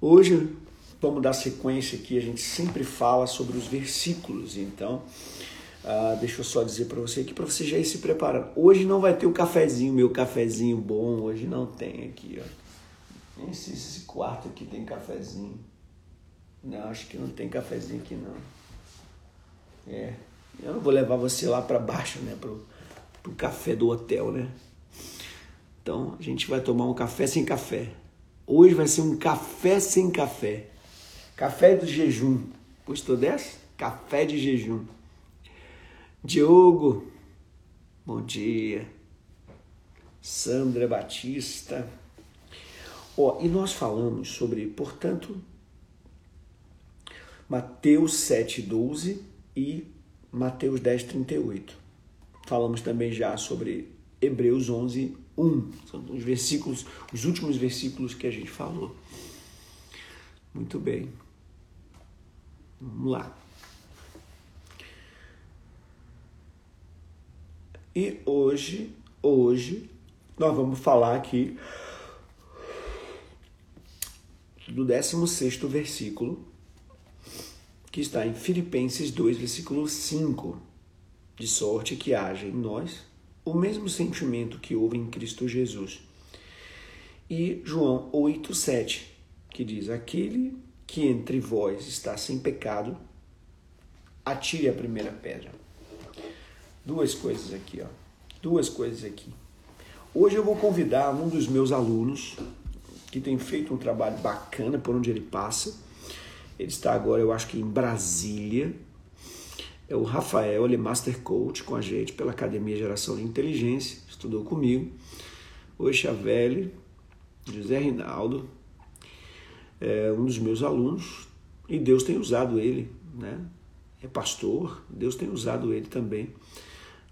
Hoje vamos dar sequência aqui, a gente sempre fala sobre os versículos, então uh, deixa eu só dizer para você aqui, para você já ir se preparando. Hoje não vai ter o cafezinho, meu cafezinho bom, hoje não tem aqui, ó. Se esse quarto aqui tem cafezinho. Não, acho que não tem cafezinho aqui não. É, eu não vou levar você lá para baixo, né, pro, pro café do hotel, né? Então a gente vai tomar um café sem café. Hoje vai ser um café sem café. Café do jejum. Gostou dessa? Café de jejum. Diogo, bom dia. Sandra Batista. Ó, e nós falamos sobre, portanto, Mateus 7,12 e Mateus 10,38. Falamos também já sobre Hebreus 11, 1. São os versículos, os últimos versículos que a gente falou. Muito bem. Vamos lá. E hoje, hoje, nós vamos falar aqui do 16 versículo, que está em Filipenses 2, versículo 5. De sorte que haja em nós o mesmo sentimento que houve em Cristo Jesus. E João 8,7, que diz: Aquele que entre vós está sem pecado, atire a primeira pedra. Duas coisas aqui, ó. Duas coisas aqui. Hoje eu vou convidar um dos meus alunos que tem feito um trabalho bacana por onde ele passa. Ele está agora, eu acho que em Brasília, o Rafael, ele é Master Coach com a gente pela Academia Geração de Inteligência, estudou comigo. O Chavelli, José Rinaldo, é um dos meus alunos e Deus tem usado ele, né? É pastor, Deus tem usado ele também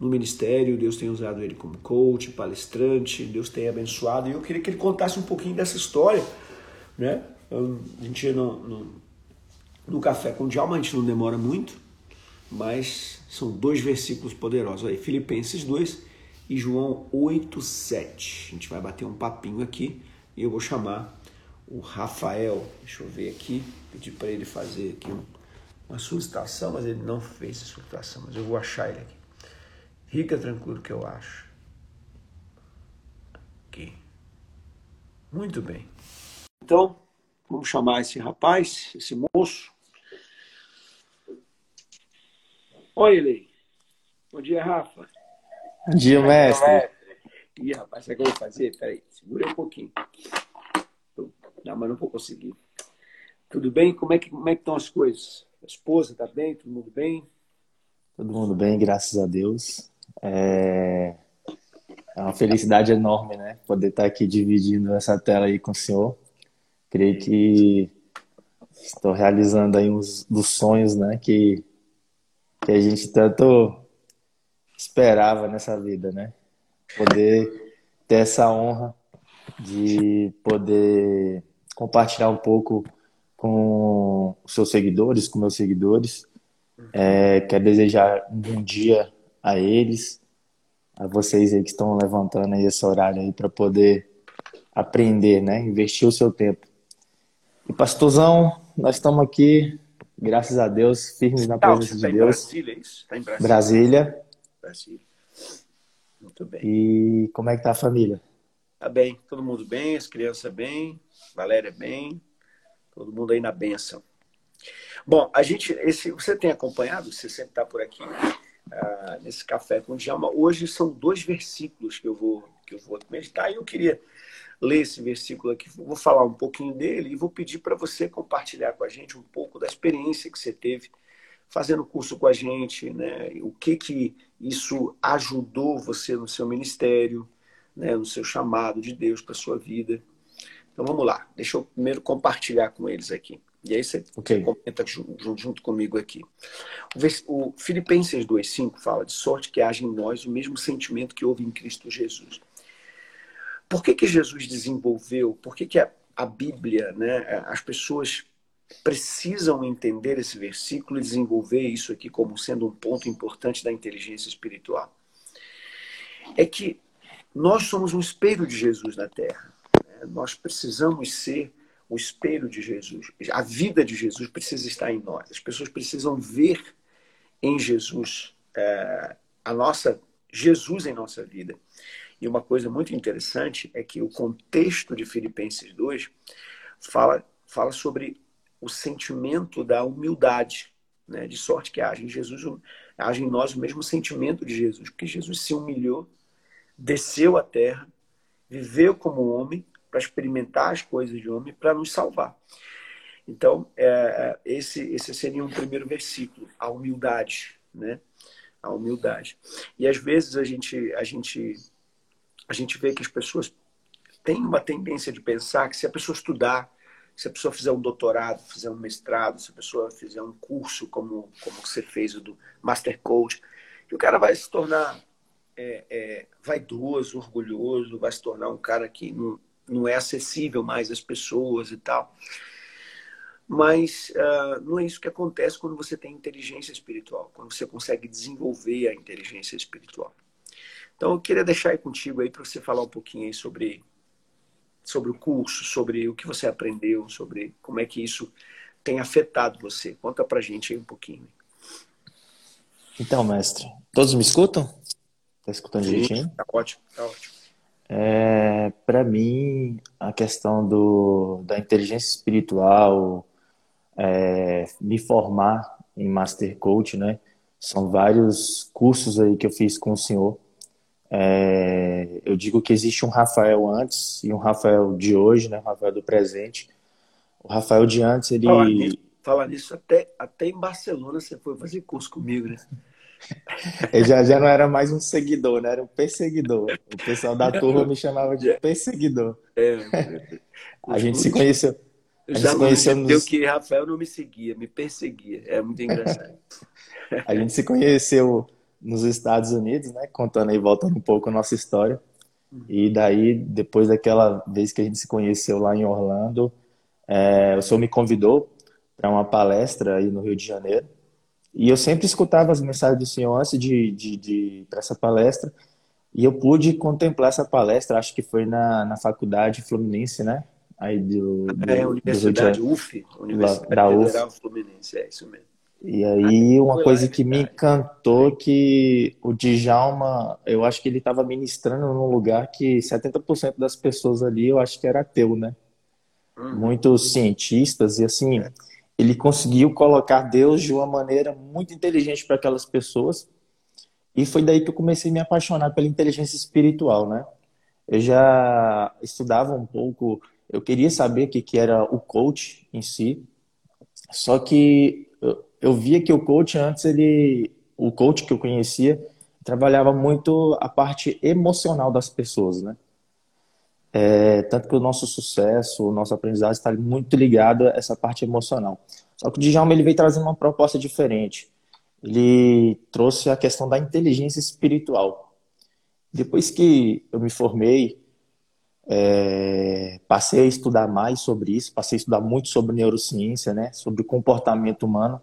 no ministério, Deus tem usado ele como coach, palestrante, Deus tem abençoado. E eu queria que ele contasse um pouquinho dessa história, né? A gente no, no, no café com o Djalma, a gente não demora muito mas são dois versículos poderosos aí, Filipenses 2 e João 8, 7. A gente vai bater um papinho aqui e eu vou chamar o Rafael, deixa eu ver aqui, pedir para ele fazer aqui uma solicitação, mas ele não fez a solicitação, mas eu vou achar ele aqui. Fica tranquilo que eu acho. Aqui. Muito bem. Então, vamos chamar esse rapaz, esse moço, Oi, Eli. Bom dia, Rafa. Bom dia, mestre. Ih, rapaz, sabe o que eu vou fazer? Peraí, segura um pouquinho. Não, mas não vou conseguir. Tudo bem? Como é que, como é que estão as coisas? A esposa está bem? Todo mundo bem? Todo mundo bem, graças a Deus. É... é uma felicidade enorme, né? Poder estar aqui dividindo essa tela aí com o senhor. Creio que estou realizando aí uns dos sonhos, né? Que que a gente tanto esperava nessa vida, né? Poder ter essa honra de poder compartilhar um pouco com os seus seguidores, com meus seguidores. É, quero desejar um bom dia a eles, a vocês aí que estão levantando aí esse horário aí para poder aprender, né? Investir o seu tempo. E pastorzão, nós estamos aqui graças a Deus, firmes na presença tá de Deus. Brasília, é isso? Tá em Brasília. Brasília. Brasília. Muito bem. E como é que tá a família? Tá bem, todo mundo bem, as crianças bem, Valéria bem, todo mundo aí na benção. Bom, a gente, esse, você tem acompanhado, você sempre está por aqui uh, nesse café com o Djalma. Hoje são dois versículos que eu vou que eu vou meditar e eu queria ler esse versículo aqui, vou falar um pouquinho dele e vou pedir para você compartilhar com a gente um pouco da experiência que você teve fazendo curso com a gente, né? O que que isso ajudou você no seu ministério, né? No seu chamado de Deus para sua vida. Então vamos lá, deixa eu primeiro compartilhar com eles aqui. E aí você, okay. comenta junto, junto, comigo aqui. O, o Filipenses 2,5 fala de sorte que haja em nós o mesmo sentimento que houve em Cristo Jesus. Por que, que Jesus desenvolveu? Por que, que a, a Bíblia, né, as pessoas precisam entender esse versículo e desenvolver isso aqui como sendo um ponto importante da inteligência espiritual? É que nós somos um espelho de Jesus na Terra. Né? Nós precisamos ser o espelho de Jesus. A vida de Jesus precisa estar em nós. As pessoas precisam ver em Jesus é, a nossa Jesus em nossa vida. E uma coisa muito interessante é que o contexto de Filipenses 2 fala, fala sobre o sentimento da humildade, né? de sorte que haja em Jesus, haja em nós o mesmo sentimento de Jesus, porque Jesus se humilhou, desceu à terra, viveu como homem, para experimentar as coisas de homem para nos salvar. Então, é, esse, esse seria um primeiro versículo, a humildade, né? A humildade. E às vezes a gente, a gente, a gente vê que as pessoas têm uma tendência de pensar que se a pessoa estudar, se a pessoa fizer um doutorado, fizer um mestrado, se a pessoa fizer um curso como, como você fez o do Master Coach, que o cara vai se tornar é, é, vaidoso, orgulhoso, vai se tornar um cara que não, não é acessível mais às pessoas e tal. Mas uh, não é isso que acontece quando você tem inteligência espiritual, quando você consegue desenvolver a inteligência espiritual. Então eu queria deixar aí contigo aí para você falar um pouquinho aí sobre sobre o curso, sobre o que você aprendeu, sobre como é que isso tem afetado você. Conta pra gente aí um pouquinho. Então, mestre, todos me escutam? Tá escutando Sim, direitinho? Tá ótimo, tá ótimo. É, para mim, a questão do, da inteligência espiritual, é, me formar em Master Coach, né? São vários cursos aí que eu fiz com o senhor. É, eu digo que existe um Rafael antes e um Rafael de hoje, né? O Rafael do presente. O Rafael de antes, ele. Fala nisso, nisso até, até em Barcelona você foi fazer curso comigo, né? Ele já, já não era mais um seguidor, né? Era um perseguidor. O pessoal da turma me chamava de perseguidor. É, a gente se conheceu. Gente se conheceu nos... que Rafael não me seguia, me perseguia. É muito engraçado. a gente se conheceu nos Estados Unidos, né? Contando aí, voltando um pouco a nossa história. E daí, depois daquela vez que a gente se conheceu lá em Orlando, é, o senhor me convidou para uma palestra aí no Rio de Janeiro. E eu sempre escutava as mensagens do Senhor antes de, de, de para essa palestra. E eu pude contemplar essa palestra, acho que foi na, na faculdade Fluminense, né? Aí do, do é, Universidade do UF, Universidade da Federal UF. Fluminense, é isso mesmo. E aí uma coisa que me encantou que o Djalma, eu acho que ele estava ministrando num lugar que 70% das pessoas ali eu acho que era ateu, né? Uhum. Muitos cientistas e assim, é ele conseguiu colocar Deus de uma maneira muito inteligente para aquelas pessoas. E foi daí que eu comecei a me apaixonar pela inteligência espiritual, né? Eu já estudava um pouco, eu queria saber o que, que era o coach em si. Só que eu, via que o coach antes, ele, o coach que eu conhecia, trabalhava muito a parte emocional das pessoas, né? É, tanto que o nosso sucesso, o nosso aprendizado está muito ligado a essa parte emocional. Só que o Djalma ele veio trazendo uma proposta diferente. Ele trouxe a questão da inteligência espiritual. Depois que eu me formei, é, passei a estudar mais sobre isso, passei a estudar muito sobre neurociência, né, sobre o comportamento humano.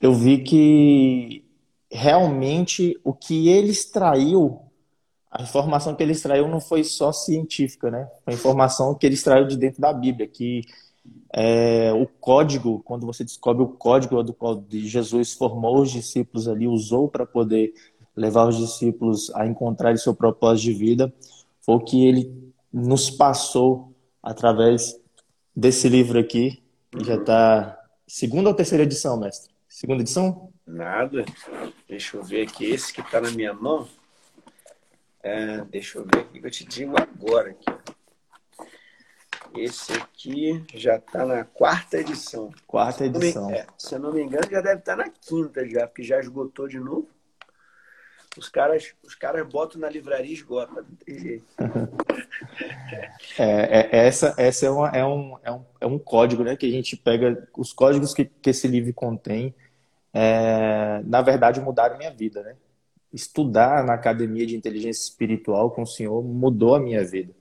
Eu vi que realmente o que ele extraiu a informação que ele extraiu não foi só científica, né? Foi a informação que ele extraiu de dentro da Bíblia, que é, o código, quando você descobre o código do qual Jesus formou os discípulos ali, usou para poder levar os discípulos a encontrar seu propósito de vida, foi o que ele nos passou através desse livro aqui, que já está segunda ou terceira edição, mestre? Segunda edição? Nada. Deixa eu ver aqui. Esse que está na minha mão é, deixa eu ver aqui que eu te digo agora. Aqui. Esse aqui já está na quarta edição. Quarta edição. Se, é, se eu não me engano, já deve estar tá na quinta já, porque já esgotou de novo. Os caras, os caras botam na livraria e esgotam, não tem jeito. É, é, essa essa é, uma, é, um, é, um, é um código né, que a gente pega, os códigos que, que esse livro contém, é, na verdade, mudaram minha vida. Né? Estudar na academia de inteligência espiritual com o senhor mudou a minha vida.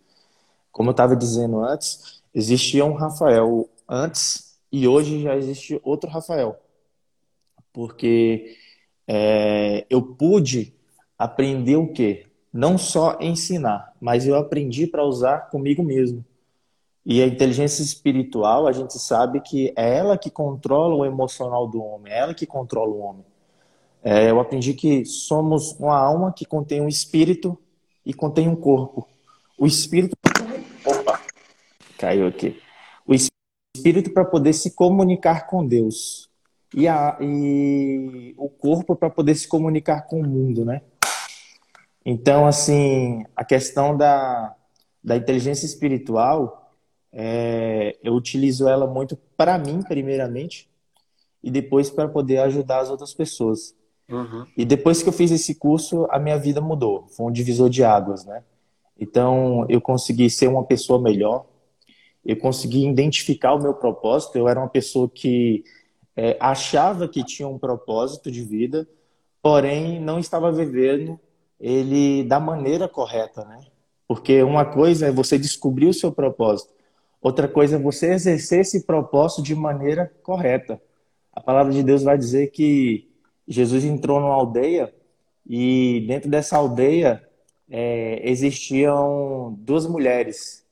Como eu estava dizendo antes, existia um Rafael antes e hoje já existe outro Rafael. Porque é, eu pude aprender o quê? Não só ensinar, mas eu aprendi para usar comigo mesmo. E a inteligência espiritual, a gente sabe que é ela que controla o emocional do homem, é ela que controla o homem. É, eu aprendi que somos uma alma que contém um espírito e contém um corpo. O espírito. Opa! Caiu aqui. O espírito para poder se comunicar com Deus. E, a, e o corpo para poder se comunicar com o mundo, né? Então, assim, a questão da, da inteligência espiritual, é, eu utilizo ela muito para mim, primeiramente, e depois para poder ajudar as outras pessoas. Uhum. E depois que eu fiz esse curso, a minha vida mudou. Foi um divisor de águas, né? Então, eu consegui ser uma pessoa melhor, eu consegui identificar o meu propósito. Eu era uma pessoa que é, achava que tinha um propósito de vida, porém não estava vivendo ele da maneira correta, né? Porque uma coisa é você descobrir o seu propósito, outra coisa é você exercer esse propósito de maneira correta. A palavra de Deus vai dizer que Jesus entrou numa aldeia e dentro dessa aldeia é, existiam duas mulheres.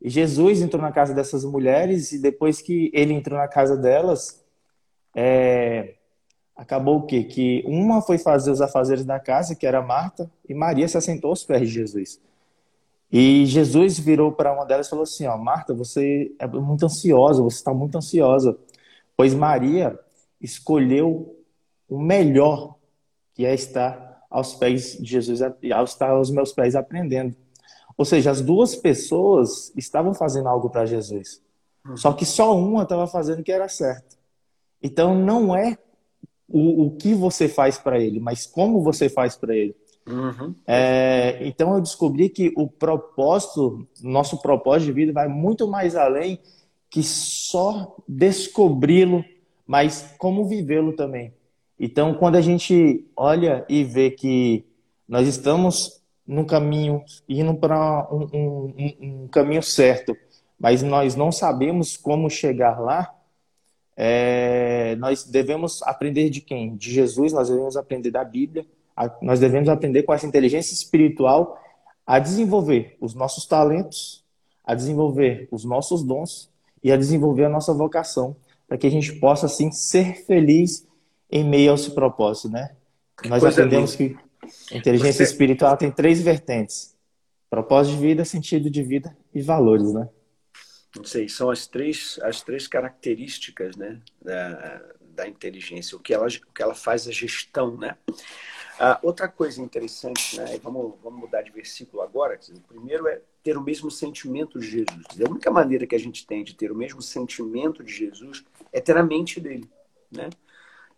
E Jesus entrou na casa dessas mulheres e depois que ele entrou na casa delas, é, acabou o quê? Que uma foi fazer os afazeres da casa, que era Marta, e Maria se assentou aos pés de Jesus. E Jesus virou para uma delas e falou assim: ó, Marta, você é muito ansiosa, você está muito ansiosa, pois Maria escolheu o melhor, que é estar aos pés de Jesus, ao estar aos meus pés aprendendo. Ou seja, as duas pessoas estavam fazendo algo para Jesus. Só que só uma estava fazendo o que era certo. Então não é o, o que você faz para ele, mas como você faz para ele. Uhum. É, então eu descobri que o propósito, nosso propósito de vida vai muito mais além que só descobri-lo, mas como vivê-lo também. Então, quando a gente olha e vê que nós estamos num caminho, indo para um, um, um, caminho certo, mas nós não sabemos como chegar lá, é, nós devemos aprender de quem? De Jesus, nós devemos aprender da Bíblia, nós devemos aprender com essa inteligência espiritual a desenvolver os nossos talentos, a desenvolver os nossos dons e a desenvolver a nossa vocação, para que a gente possa, assim, ser feliz em meio ao seu propósito, né? Nós Coisa aprendemos linda. que a inteligência Você... espiritual tem três vertentes: propósito de vida, sentido de vida e valores, né? não sei, são as três, as três características né, da, da inteligência, o que, ela, o que ela faz a gestão. Né? Ah, outra coisa interessante, né, vamos, vamos mudar de versículo agora, o primeiro é ter o mesmo sentimento de Jesus. A única maneira que a gente tem de ter o mesmo sentimento de Jesus é ter a mente dele. Né?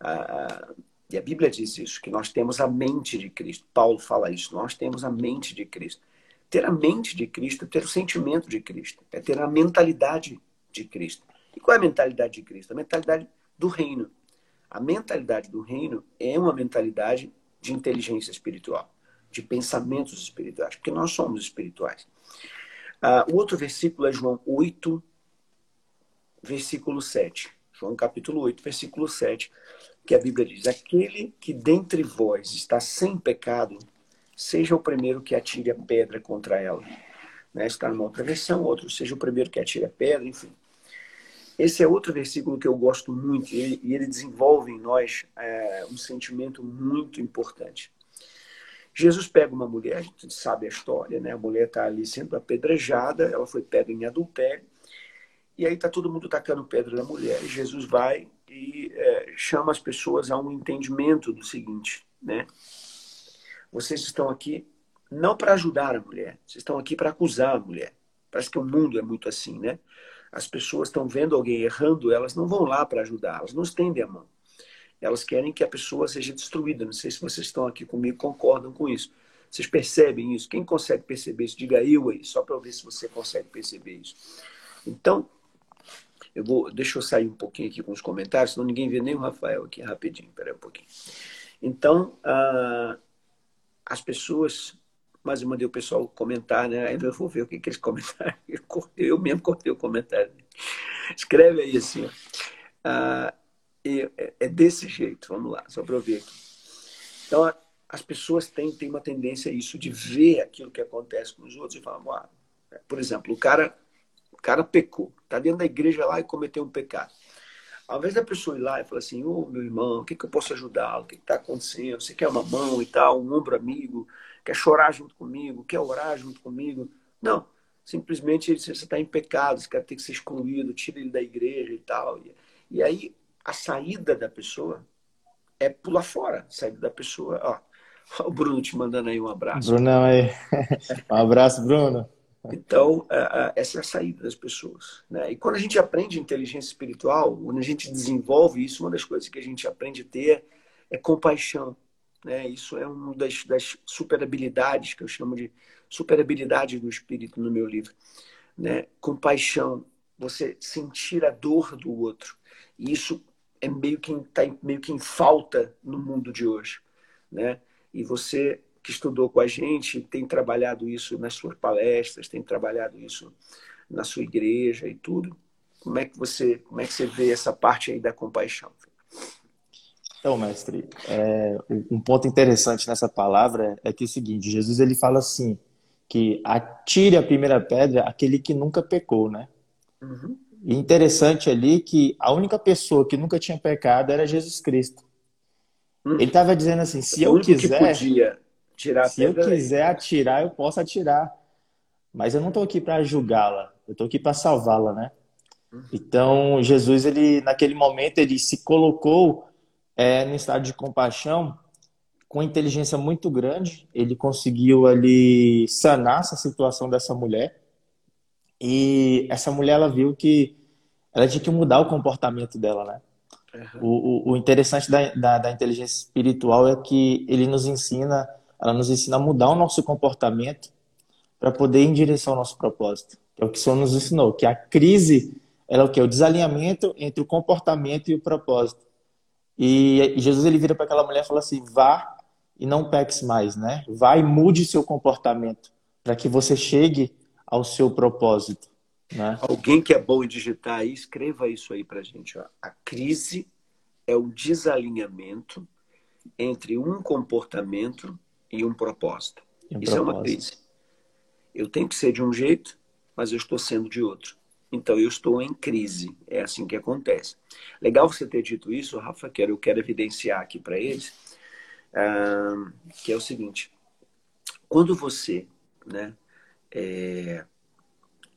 Ah, e a Bíblia diz isso, que nós temos a mente de Cristo. Paulo fala isso, nós temos a mente de Cristo. Ter a mente de Cristo é ter o sentimento de Cristo, é ter a mentalidade de Cristo. E qual é a mentalidade de Cristo? A mentalidade do reino. A mentalidade do reino é uma mentalidade de inteligência espiritual, de pensamentos espirituais, porque nós somos espirituais. Ah, o outro versículo é João 8, versículo 7. João capítulo 8, versículo 7, que a Bíblia diz: Aquele que dentre vós está sem pecado, seja o primeiro que atire a pedra contra ela. Né? Está numa outra versão, outro, seja o primeiro que atire a pedra, enfim. Esse é outro versículo que eu gosto muito e ele, desenvolve em nós é, um sentimento muito importante. Jesus pega uma mulher, a gente sabe a história, né? A mulher está ali sendo apedrejada, ela foi pega em adultério, e aí está todo mundo tacando pedra na mulher. E Jesus vai e é, chama as pessoas a um entendimento do seguinte, né? Vocês estão aqui não para ajudar a mulher, vocês estão aqui para acusar a mulher. Parece que o mundo é muito assim, né? As pessoas estão vendo alguém errando, elas não vão lá para ajudar, elas não estendem a mão. Elas querem que a pessoa seja destruída. Não sei se vocês estão aqui comigo concordam com isso. Vocês percebem isso? Quem consegue perceber isso? Diga eu aí, só para ver se você consegue perceber isso. Então, eu vou, deixa eu sair um pouquinho aqui com os comentários, senão ninguém vê nem o Rafael aqui rapidinho. Espera um pouquinho. Então, ah, as pessoas, mas eu mandei o pessoal comentar, né? Ainda eu vou ver o que, que eles comentaram. Eu, cortei, eu mesmo cortei o comentário. Escreve aí assim. Ah, é, é desse jeito, vamos lá, só para eu ver aqui. Então, as pessoas têm, têm uma tendência a isso, de ver aquilo que acontece com os outros e falar, ah, por exemplo, o cara, o cara pecou, está dentro da igreja lá e cometeu um pecado. Ao invés da pessoa ir lá e falar assim, ô oh, meu irmão, o que, que eu posso ajudá-lo? O que está acontecendo? Você quer uma mão e tal, um ombro amigo? Quer chorar junto comigo? Quer orar junto comigo? Não. Simplesmente você está em pecado, esse cara tem que ser excluído, tira ele da igreja e tal. E, e aí a saída da pessoa é pular fora. A saída da pessoa, ó, o Bruno te mandando aí um abraço. Brunão aí. Um abraço, Bruno. Então, essa é a saída das pessoas. Né? E quando a gente aprende inteligência espiritual, quando a gente desenvolve isso, uma das coisas que a gente aprende a ter é compaixão. Né? Isso é uma das, das super habilidades que eu chamo de super habilidade do espírito no meu livro. Né? Compaixão, você sentir a dor do outro. E isso é meio que está meio que em falta no mundo de hoje. Né? E você que estudou com a gente tem trabalhado isso nas suas palestras, tem trabalhado isso na sua igreja e tudo. Como é que você, como é que você vê essa parte aí da compaixão? Então, mestre, é, um ponto interessante nessa palavra é que é o seguinte: Jesus ele fala assim que atire a primeira pedra aquele que nunca pecou, né? Uhum. E interessante ali que a única pessoa que nunca tinha pecado era Jesus Cristo. Hum. Ele estava dizendo assim: se eu quiser. podia tirar se eu quiser atirar, eu posso atirar. Mas eu não estou aqui para julgá-la, eu estou aqui para salvá-la, né? Hum. Então, Jesus, ele naquele momento, ele se colocou é, no estado de compaixão com inteligência muito grande. Ele conseguiu ali sanar essa situação dessa mulher. E essa mulher, ela viu que ela tinha que mudar o comportamento dela, né? Uhum. O, o, o, interessante da, da, da, inteligência espiritual é que ele nos ensina, ela nos ensina a mudar o nosso comportamento para poder ir em direção ao nosso propósito. Que é o que o Senhor nos ensinou, que a crise ela é o que? O desalinhamento entre o comportamento e o propósito. E Jesus ele vira para aquela mulher e fala assim: vá e não peques mais, né? Vá e mude seu comportamento para que você chegue ao seu propósito. Né? Alguém que é bom em digitar aí, escreva isso aí para gente. Ó. A crise é o desalinhamento entre um comportamento e um propósito. Um isso propósito. é uma crise. Eu tenho que ser de um jeito, mas eu estou sendo de outro. Então eu estou em crise. É assim que acontece. Legal você ter dito isso, Rafa, que eu quero evidenciar aqui para eles, uh, que é o seguinte: quando você, né, é,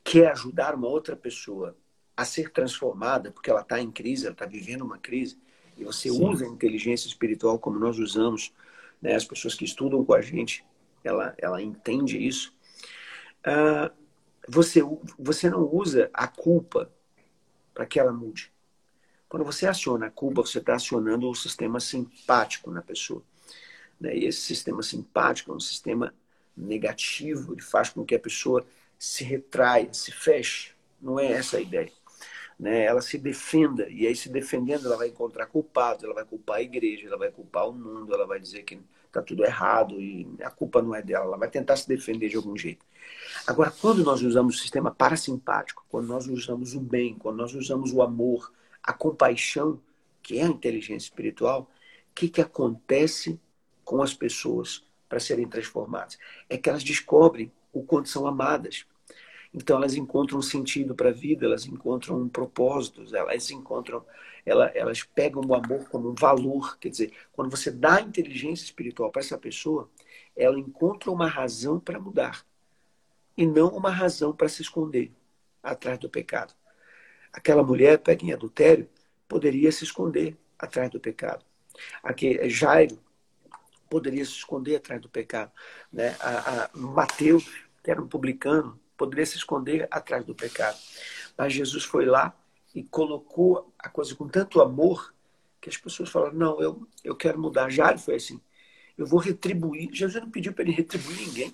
quer ajudar uma outra pessoa a ser transformada, porque ela está em crise, ela está vivendo uma crise, e você Sim. usa a inteligência espiritual como nós usamos, né? as pessoas que estudam com a gente, ela, ela entende isso. Uh, você, você não usa a culpa para que ela mude. Quando você aciona a culpa, você está acionando o sistema simpático na pessoa. Né? E esse sistema simpático é um sistema negativo, ele faz com que a pessoa se retraia, se feche. Não é essa a ideia. Né? Ela se defenda, e aí se defendendo, ela vai encontrar culpados, ela vai culpar a igreja, ela vai culpar o mundo, ela vai dizer que está tudo errado e a culpa não é dela, ela vai tentar se defender de algum jeito. Agora, quando nós usamos o sistema parasimpático, quando nós usamos o bem, quando nós usamos o amor, a compaixão, que é a inteligência espiritual, o que, que acontece com as pessoas para serem transformadas? É que elas descobrem o quanto são amadas. Então elas encontram sentido para a vida, elas encontram um propósito, elas encontram, elas, elas pegam o amor como um valor. Quer dizer, quando você dá inteligência espiritual para essa pessoa, ela encontra uma razão para mudar e não uma razão para se esconder atrás do pecado. Aquela mulher pega em adultério poderia se esconder atrás do pecado. Aqui, Jairo poderia se esconder atrás do pecado. Né? A, a Mateus, que era um publicano, poderia se esconder atrás do pecado. Mas Jesus foi lá e colocou a coisa com tanto amor que as pessoas falam, não, eu, eu quero mudar. Jário foi assim, eu vou retribuir. Jesus não pediu para ele retribuir ninguém.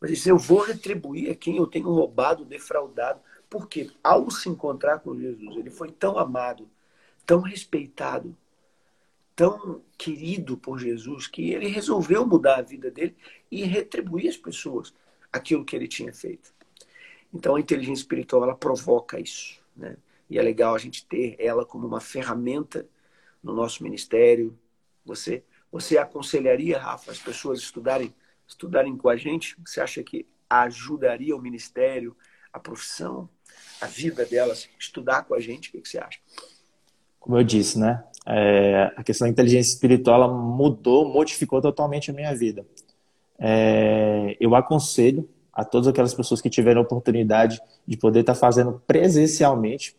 Mas ele disse, eu vou retribuir a quem eu tenho roubado, defraudado. Porque ao se encontrar com Jesus, ele foi tão amado, tão respeitado, tão querido por Jesus, que ele resolveu mudar a vida dele e retribuir às pessoas aquilo que ele tinha feito. Então a inteligência espiritual ela provoca isso, né? E é legal a gente ter ela como uma ferramenta no nosso ministério. Você você aconselharia, Rafa, as pessoas estudarem estudarem com a gente? Você acha que ajudaria o ministério, a profissão, a vida delas, estudar com a gente? O que, que você acha? Como eu disse, né? É, a questão da inteligência espiritual ela mudou, modificou totalmente a minha vida. É, eu aconselho a todas aquelas pessoas que tiveram a oportunidade de poder estar fazendo presencialmente,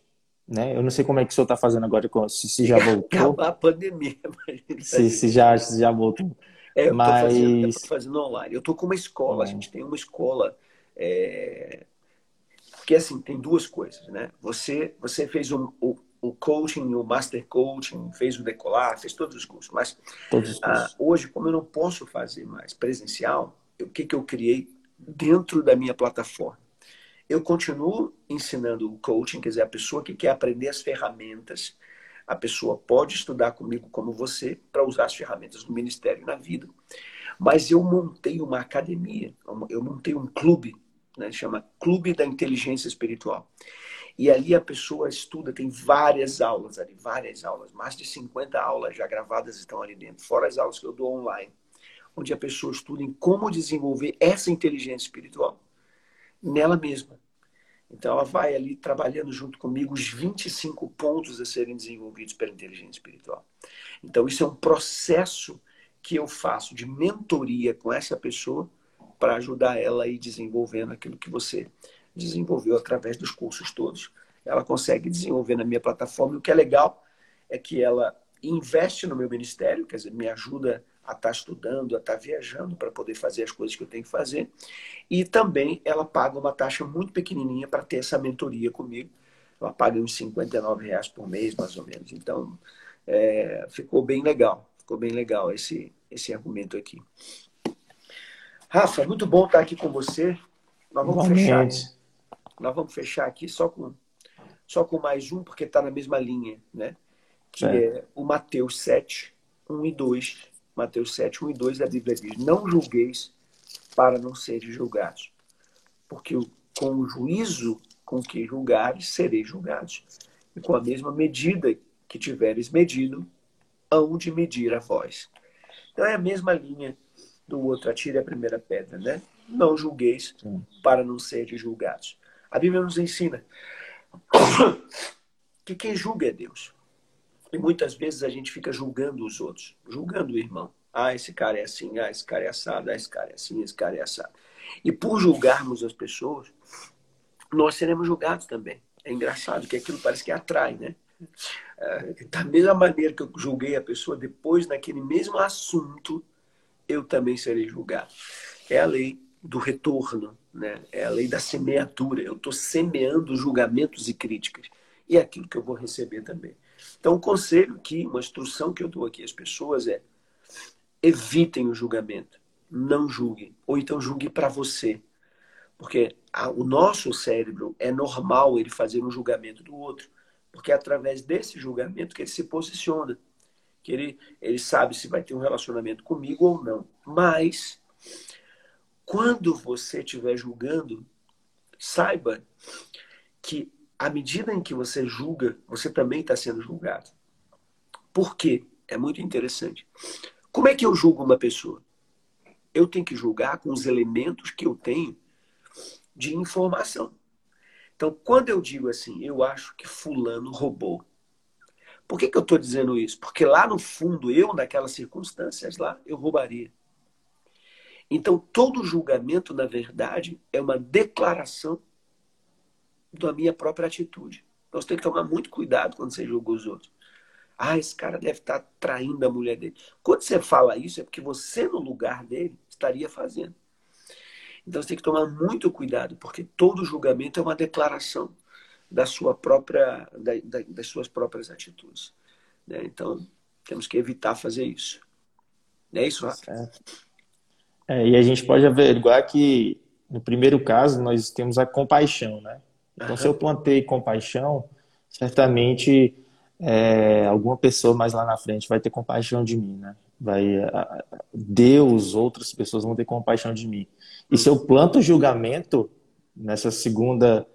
né? Eu não sei como é que o senhor está fazendo agora, se, se já voltou. Acabar a pandemia. Se, se, já, se já voltou. É, eu Mas... fazendo, fazendo online. Eu estou com uma escola, a é. gente tem uma escola. É... Porque assim, tem duas coisas, né? Você, você fez um, o, coaching, o master coaching, fez o decolar, fez todos os cursos. Mas os cursos. Ah, hoje, como eu não posso fazer mais presencial, o que, que eu criei dentro da minha plataforma. Eu continuo ensinando o coaching, quer dizer, a pessoa que quer aprender as ferramentas, a pessoa pode estudar comigo como você para usar as ferramentas do ministério na vida. Mas eu montei uma academia, eu montei um clube, né, chama Clube da Inteligência Espiritual. E ali a pessoa estuda, tem várias aulas ali, várias aulas, mais de 50 aulas já gravadas estão ali dentro, fora as aulas que eu dou online onde a pessoa estuda em como desenvolver essa inteligência espiritual nela mesma. Então ela vai ali trabalhando junto comigo os 25 pontos a serem desenvolvidos pela inteligência espiritual. Então isso é um processo que eu faço de mentoria com essa pessoa para ajudar ela a ir desenvolvendo aquilo que você desenvolveu através dos cursos todos. Ela consegue desenvolver na minha plataforma. E o que é legal é que ela investe no meu ministério, quer dizer, me ajuda a estar tá estudando, a estar tá viajando para poder fazer as coisas que eu tenho que fazer. E também ela paga uma taxa muito pequenininha para ter essa mentoria comigo. Ela paga uns 59 reais por mês, mais ou menos. Então, é, ficou bem legal. Ficou bem legal esse, esse argumento aqui. Rafa, muito bom estar aqui com você. Nós vamos fechar. Nós vamos fechar aqui só com, só com mais um, porque está na mesma linha, né? Que é, é o Mateus 7, 1 e 2 Mateus 7, 1 e 2, a Bíblia diz: Não julgueis para não seres julgados, porque com o juízo com que julgares, sereis julgados, e com a mesma medida que tiveres medido, hão de medir a vós. Então é a mesma linha do outro, atire a primeira pedra, né? Não julgueis para não seres julgados. A Bíblia nos ensina que quem julga é Deus. E muitas vezes a gente fica julgando os outros, julgando o irmão. Ah, esse cara é assim, ah, esse cara é assado, ah, esse cara é assim, esse cara é assado. E por julgarmos as pessoas, nós seremos julgados também. É engraçado que aquilo parece que atrai, né? É, da mesma maneira que eu julguei a pessoa, depois, naquele mesmo assunto, eu também serei julgado. É a lei do retorno, né? é a lei da semeadura. Eu estou semeando julgamentos e críticas. E é aquilo que eu vou receber também. Então, o conselho aqui, uma instrução que eu dou aqui às pessoas é evitem o julgamento. Não julguem. Ou então julgue para você. Porque a, o nosso cérebro é normal ele fazer um julgamento do outro. Porque é através desse julgamento que ele se posiciona. Que ele, ele sabe se vai ter um relacionamento comigo ou não. Mas, quando você estiver julgando, saiba que à medida em que você julga, você também está sendo julgado. Por quê? É muito interessante. Como é que eu julgo uma pessoa? Eu tenho que julgar com os elementos que eu tenho de informação. Então, quando eu digo assim, eu acho que fulano roubou. Por que, que eu estou dizendo isso? Porque lá no fundo, eu, naquelas circunstâncias lá, eu roubaria. Então, todo julgamento, na verdade, é uma declaração da minha própria atitude. Então você tem que tomar muito cuidado quando você julga os outros. Ah, esse cara deve estar traindo a mulher dele. Quando você fala isso, é porque você, no lugar dele, estaria fazendo. Então você tem que tomar muito cuidado, porque todo julgamento é uma declaração da sua própria, da, da, das suas próprias atitudes. Né? Então, temos que evitar fazer isso. Não é isso, Rafa? É, e a gente pode averiguar que, no primeiro caso, nós temos a compaixão, né? Então, uhum. se eu plantei compaixão, certamente é, alguma pessoa mais lá na frente vai ter compaixão de mim, né? Vai, Deus, outras pessoas vão ter compaixão de mim. E se eu planto julgamento nessa segunda,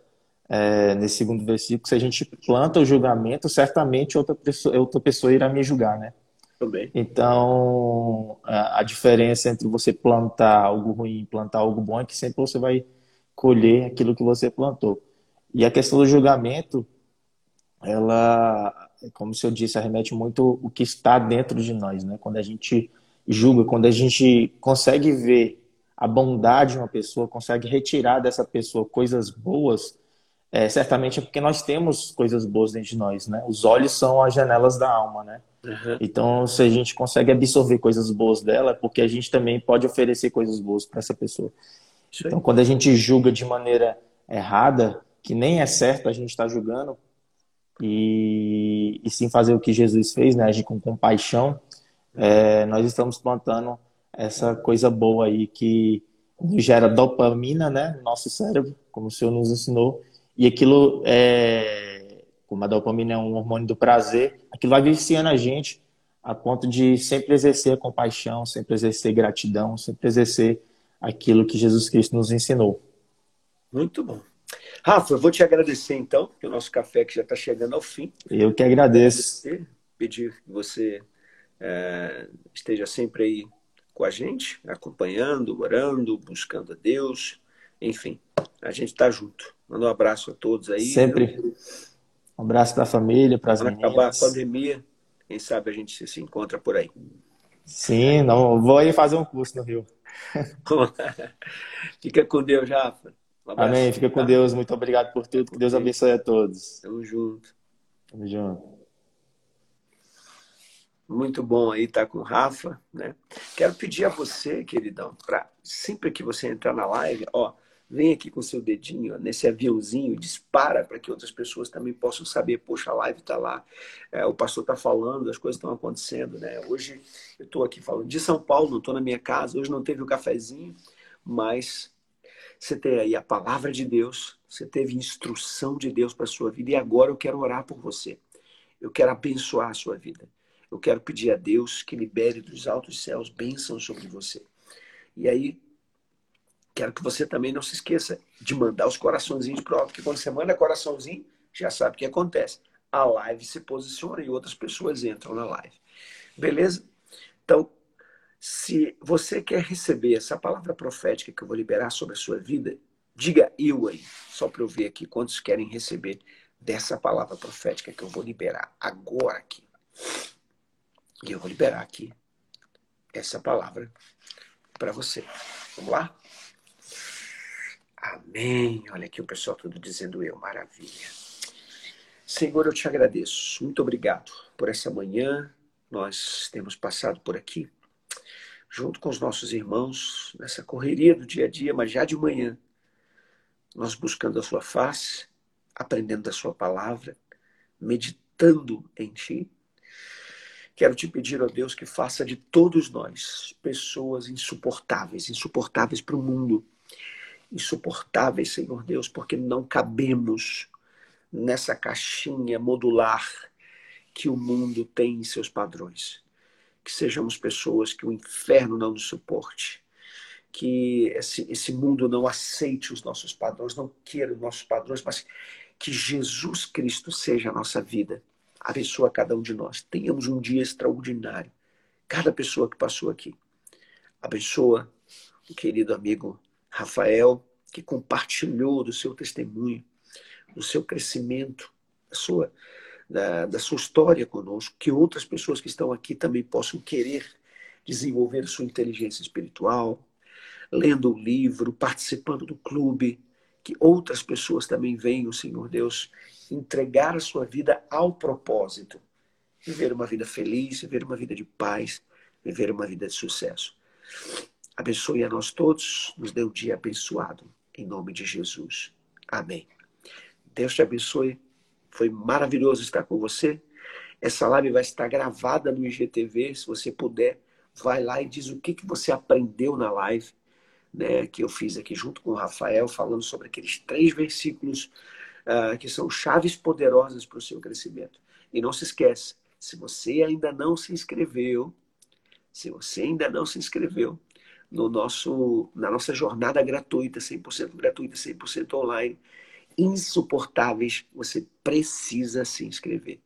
é, nesse segundo versículo, se a gente planta o julgamento, certamente outra pessoa, outra pessoa irá me julgar, né? Também. Então, a, diferença entre você plantar algo ruim e plantar algo bom é que sempre você vai colher aquilo que você plantou. E a questão do julgamento, ela, como se eu disse, arremete muito o que está dentro de nós, né? Quando a gente julga, quando a gente consegue ver a bondade de uma pessoa, consegue retirar dessa pessoa coisas boas, é, certamente é porque nós temos coisas boas dentro de nós, né? Os olhos são as janelas da alma, né? Uhum. Então, se a gente consegue absorver coisas boas dela, é porque a gente também pode oferecer coisas boas para essa pessoa. Então, quando a gente julga de maneira errada, que nem é certo a gente estar tá julgando, e, e sim fazer o que Jesus fez, né? Agir com compaixão, é, nós estamos plantando essa coisa boa aí que gera dopamina, né? No nosso cérebro, como o Senhor nos ensinou, e aquilo é, como a dopamina é um hormônio do prazer, aquilo vai viciando a gente a ponto de sempre exercer a compaixão, sempre exercer gratidão, sempre exercer aquilo que Jesus Cristo nos ensinou. Muito bom. Rafa, eu vou te agradecer então, que o nosso café que já está chegando ao fim. Eu que agradeço. Pedir que você é, esteja sempre aí com a gente, acompanhando, orando, buscando a Deus. Enfim, a gente está junto. Manda um abraço a todos aí. Sempre. Um abraço para a família, para as meninas. acabar a pandemia, quem sabe a gente se encontra por aí. Sim, não, vou aí fazer um curso no Rio. Fica com Deus, Rafa. Um Amém. Fica com Deus. Muito obrigado por tudo. Que Deus abençoe a todos. Tamo junto. Tamo junto. Muito bom aí estar com o Rafa, né? Quero pedir a você, queridão, para sempre que você entrar na live, ó, vem aqui com seu dedinho ó, nesse aviãozinho, dispara para que outras pessoas também possam saber, poxa, a live está lá, é, o pastor está falando, as coisas estão acontecendo, né? Hoje eu estou aqui falando de São Paulo, não estou na minha casa, hoje não teve o um cafezinho, mas você tem aí a palavra de Deus, você teve instrução de Deus para a sua vida e agora eu quero orar por você. Eu quero abençoar a sua vida. Eu quero pedir a Deus que libere dos altos céus bênçãos sobre você. E aí, quero que você também não se esqueça de mandar os coraçõezinhos para o alto, porque quando você manda coraçãozinho, já sabe o que acontece. A live se posiciona e outras pessoas entram na live. Beleza? Então, se você quer receber essa palavra profética que eu vou liberar sobre a sua vida, diga eu aí, só para eu ver aqui quantos querem receber dessa palavra profética que eu vou liberar agora aqui. E eu vou liberar aqui essa palavra para você. Vamos lá? Amém. Olha aqui o pessoal tudo dizendo eu. Maravilha. Senhor, eu te agradeço. Muito obrigado por essa manhã. Nós temos passado por aqui junto com os nossos irmãos, nessa correria do dia a dia, mas já de manhã, nós buscando a Sua face, aprendendo da Sua palavra, meditando em Ti. Quero te pedir, ó Deus, que faça de todos nós pessoas insuportáveis, insuportáveis para o mundo, insuportáveis, Senhor Deus, porque não cabemos nessa caixinha modular que o mundo tem em seus padrões que sejamos pessoas que o inferno não nos suporte, que esse, esse mundo não aceite os nossos padrões, não queira os nossos padrões, mas que Jesus Cristo seja a nossa vida. Abençoa cada um de nós. Tenhamos um dia extraordinário. Cada pessoa que passou aqui. Abençoa o querido amigo Rafael, que compartilhou do seu testemunho, do seu crescimento, da sua da, da sua história conosco, que outras pessoas que estão aqui também possam querer desenvolver sua inteligência espiritual, lendo o livro, participando do clube, que outras pessoas também venham, Senhor Deus, entregar a sua vida ao propósito, viver uma vida feliz, viver uma vida de paz, viver uma vida de sucesso. Abençoe a nós todos, nos dê um dia abençoado, em nome de Jesus. Amém. Deus te abençoe. Foi maravilhoso estar com você. Essa live vai estar gravada no IGTV, se você puder, vai lá e diz o que, que você aprendeu na live, né, que eu fiz aqui junto com o Rafael, falando sobre aqueles três versículos uh, que são chaves poderosas para o seu crescimento. E não se esqueça, se você ainda não se inscreveu, se você ainda não se inscreveu no nosso, na nossa jornada gratuita, 100% gratuita, 100% online, insuportáveis, você precisa se inscrever.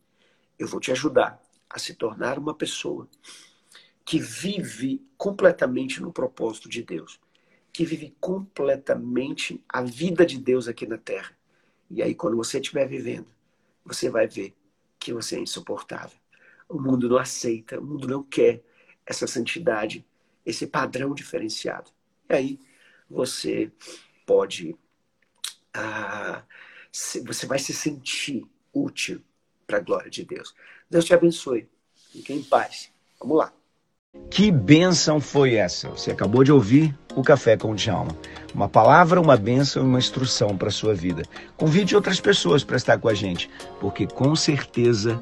Eu vou te ajudar a se tornar uma pessoa que vive completamente no propósito de Deus, que vive completamente a vida de Deus aqui na terra. E aí, quando você estiver vivendo, você vai ver que você é insuportável. O mundo não aceita, o mundo não quer essa santidade, esse padrão diferenciado. E aí, você pode ah, você vai se sentir útil para a glória de Deus. Deus te abençoe. Fique em paz. Vamos lá. Que bênção foi essa? Você acabou de ouvir o Café com o Djalma. Uma palavra, uma bênção e uma instrução para a sua vida. Convide outras pessoas para estar com a gente, porque com certeza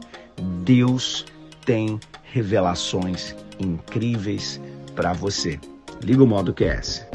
Deus tem revelações incríveis para você. Liga o modo QS.